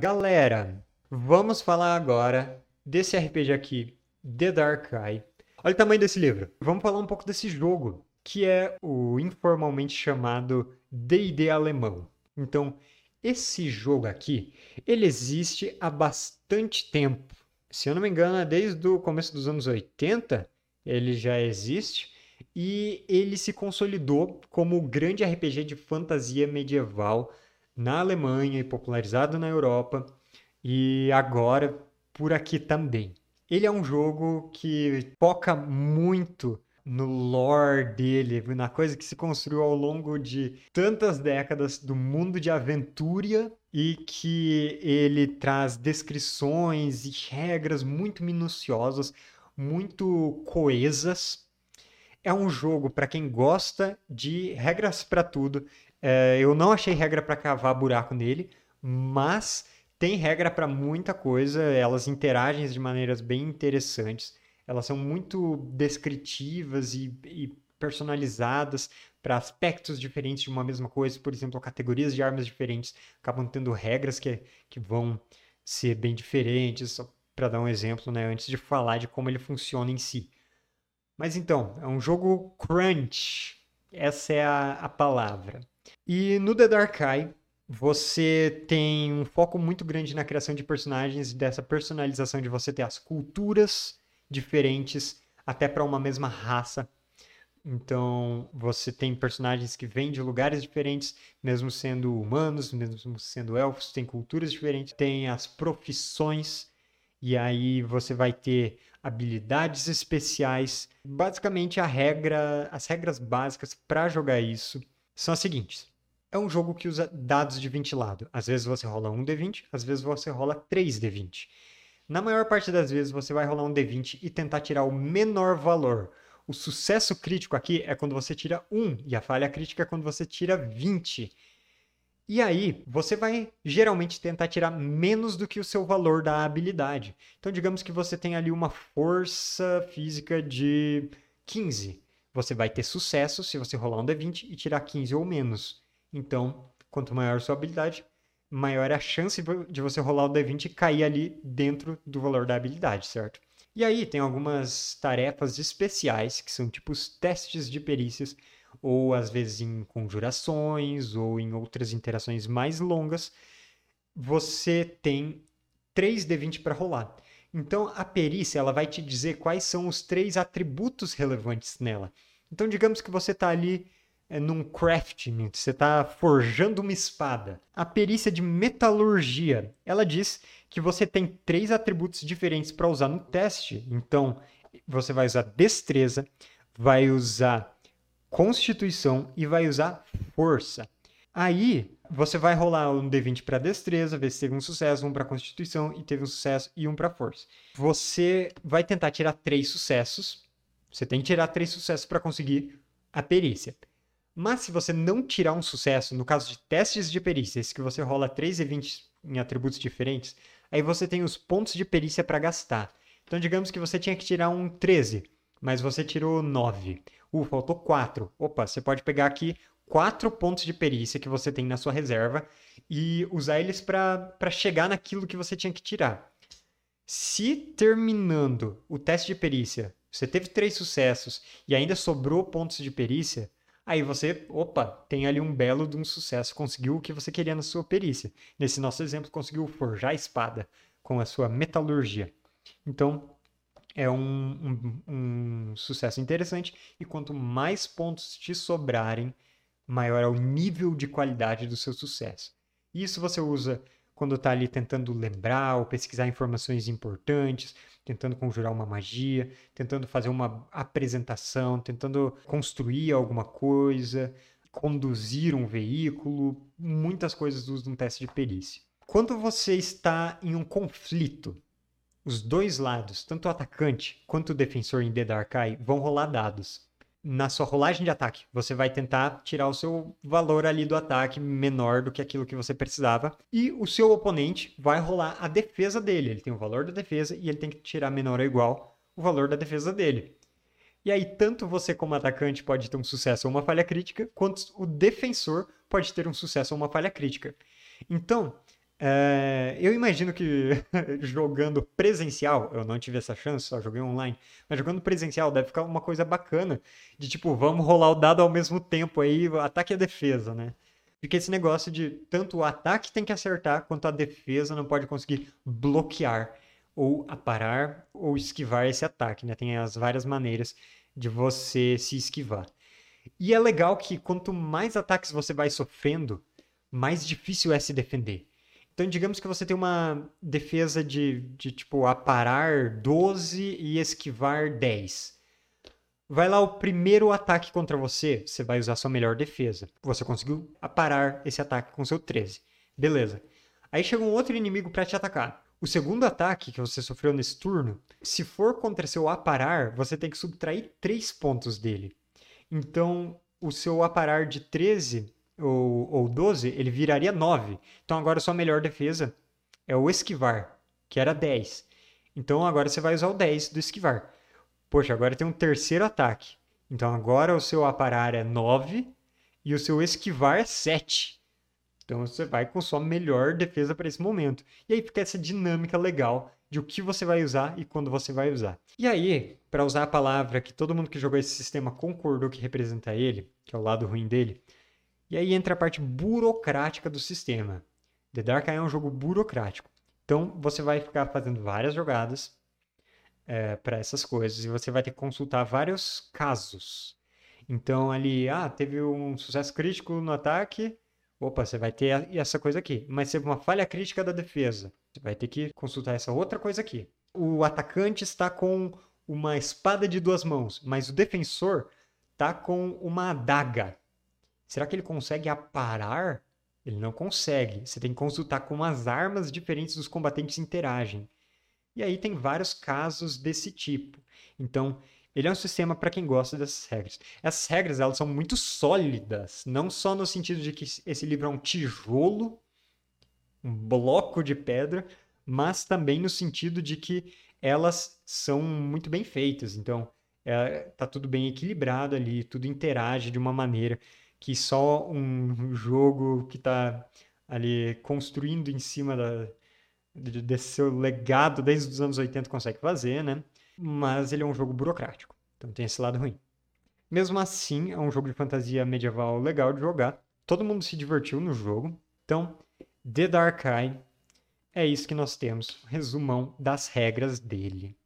Galera, vamos falar agora desse RPG aqui, The Dark Eye. Olha o tamanho desse livro. Vamos falar um pouco desse jogo, que é o informalmente chamado D&D alemão. Então, esse jogo aqui, ele existe há bastante tempo. Se eu não me engano, é desde o começo dos anos 80, ele já existe e ele se consolidou como o grande RPG de fantasia medieval na Alemanha e popularizado na Europa e agora por aqui também. Ele é um jogo que foca muito no lore dele, na coisa que se construiu ao longo de tantas décadas do mundo de aventura e que ele traz descrições e regras muito minuciosas, muito coesas. É um jogo para quem gosta de regras para tudo. É, eu não achei regra para cavar buraco nele, mas tem regra para muita coisa. Elas interagem de maneiras bem interessantes. Elas são muito descritivas e, e personalizadas para aspectos diferentes de uma mesma coisa. Por exemplo, categorias de armas diferentes acabam tendo regras que, que vão ser bem diferentes. Só para dar um exemplo, né, antes de falar de como ele funciona em si. Mas então, é um jogo crunch. Essa é a, a palavra. E no The Dark Eye, você tem um foco muito grande na criação de personagens, dessa personalização de você ter as culturas diferentes, até para uma mesma raça. Então, você tem personagens que vêm de lugares diferentes, mesmo sendo humanos, mesmo sendo elfos, tem culturas diferentes, tem as profissões, e aí você vai ter habilidades especiais. Basicamente, a regra, as regras básicas para jogar isso são as seguintes é um jogo que usa dados de ventilado. Às vezes você rola um D20, às vezes você rola 3 D20. Na maior parte das vezes você vai rolar um D20 e tentar tirar o menor valor. O sucesso crítico aqui é quando você tira 1 e a falha crítica é quando você tira 20. E aí, você vai geralmente tentar tirar menos do que o seu valor da habilidade. Então, digamos que você tem ali uma força física de 15. Você vai ter sucesso se você rolar um D20 e tirar 15 ou menos. Então, quanto maior a sua habilidade, maior é a chance de você rolar o D20 e cair ali dentro do valor da habilidade, certo? E aí tem algumas tarefas especiais, que são tipo os testes de perícias, ou às vezes em conjurações, ou em outras interações mais longas, você tem 3 D20 para rolar. Então a perícia ela vai te dizer quais são os três atributos relevantes nela. Então digamos que você está ali é num crafting, você está forjando uma espada. A perícia de metalurgia, ela diz que você tem três atributos diferentes para usar no teste. Então, você vai usar destreza, vai usar constituição e vai usar força. Aí, você vai rolar um D20 para destreza, ver se teve um sucesso, um para constituição e teve um sucesso e um para força. Você vai tentar tirar três sucessos. Você tem que tirar três sucessos para conseguir a perícia. Mas se você não tirar um sucesso, no caso de testes de perícia, que você rola 3 e 20 em atributos diferentes, aí você tem os pontos de perícia para gastar. Então, digamos que você tinha que tirar um 13, mas você tirou 9. Uh, faltou 4. Opa, você pode pegar aqui 4 pontos de perícia que você tem na sua reserva e usar eles para chegar naquilo que você tinha que tirar. Se terminando o teste de perícia, você teve 3 sucessos e ainda sobrou pontos de perícia, Aí você, opa, tem ali um belo de um sucesso, conseguiu o que você queria na sua perícia. Nesse nosso exemplo, conseguiu forjar a espada com a sua metalurgia. Então, é um, um, um sucesso interessante. E quanto mais pontos te sobrarem, maior é o nível de qualidade do seu sucesso. Isso você usa quando está ali tentando lembrar ou pesquisar informações importantes, tentando conjurar uma magia, tentando fazer uma apresentação, tentando construir alguma coisa, conduzir um veículo, muitas coisas usam um teste de perícia. Quando você está em um conflito, os dois lados, tanto o atacante quanto o defensor em The Dark vão rolar dados na sua rolagem de ataque, você vai tentar tirar o seu valor ali do ataque menor do que aquilo que você precisava. E o seu oponente vai rolar a defesa dele. Ele tem o valor da defesa e ele tem que tirar menor ou igual o valor da defesa dele. E aí, tanto você como atacante pode ter um sucesso ou uma falha crítica, quanto o defensor pode ter um sucesso ou uma falha crítica. Então, É, eu imagino que jogando presencial, eu não tive essa chance, só joguei online, mas jogando presencial deve ficar uma coisa bacana de tipo, vamos rolar o dado ao mesmo tempo aí, ataque e defesa, né? Porque esse negócio de tanto o ataque tem que acertar, quanto a defesa não pode conseguir bloquear ou aparar ou esquivar esse ataque, né? Tem as várias maneiras de você se esquivar. E é legal que quanto mais ataques você vai sofrendo, mais difícil é se defender. Então, digamos que você tem uma defesa de, de tipo aparar 12 e esquivar 10. Vai lá o primeiro ataque contra você, você vai usar sua melhor defesa. Você conseguiu aparar esse ataque com seu 13. Beleza. Aí chega um outro inimigo para te atacar. O segundo ataque que você sofreu nesse turno, se for contra seu aparar, você tem que subtrair 3 pontos dele. Então, o seu aparar de 13 ou, ou 12, ele viraria 9. Então, agora sua melhor defesa é o esquivar, que era 10. Então, agora você vai usar o 10 do esquivar. Poxa, agora tem um terceiro ataque. Então agora o seu aparar é 9 e o seu esquivar é 7. Então você vai com sua melhor defesa para esse momento. E aí fica essa dinâmica legal de o que você vai usar e quando você vai usar. E aí, para usar a palavra que todo mundo que jogou esse sistema concordou que representa ele, que é o lado ruim dele, e aí entra a parte burocrática do sistema. The Dark Eye é um jogo burocrático. Então você vai ficar fazendo várias jogadas é, para essas coisas e você vai ter que consultar vários casos. Então, ali, ah, teve um sucesso crítico no ataque, opa, você vai ter essa coisa aqui. Mas teve uma falha crítica da defesa, você vai ter que consultar essa outra coisa aqui. O atacante está com uma espada de duas mãos, mas o defensor está com uma adaga. Será que ele consegue aparar? Ele não consegue. Você tem que consultar como as armas diferentes dos combatentes interagem. E aí tem vários casos desse tipo. Então, ele é um sistema para quem gosta dessas regras. Essas regras elas são muito sólidas, não só no sentido de que esse livro é um tijolo, um bloco de pedra, mas também no sentido de que elas são muito bem feitas. Então, é, tá tudo bem equilibrado ali, tudo interage de uma maneira que só um jogo que está ali construindo em cima da, desse seu legado desde os anos 80 consegue fazer, né? Mas ele é um jogo burocrático, então tem esse lado ruim. Mesmo assim, é um jogo de fantasia medieval legal de jogar. Todo mundo se divertiu no jogo. Então, The Dark Eye é isso que nós temos, resumão das regras dele.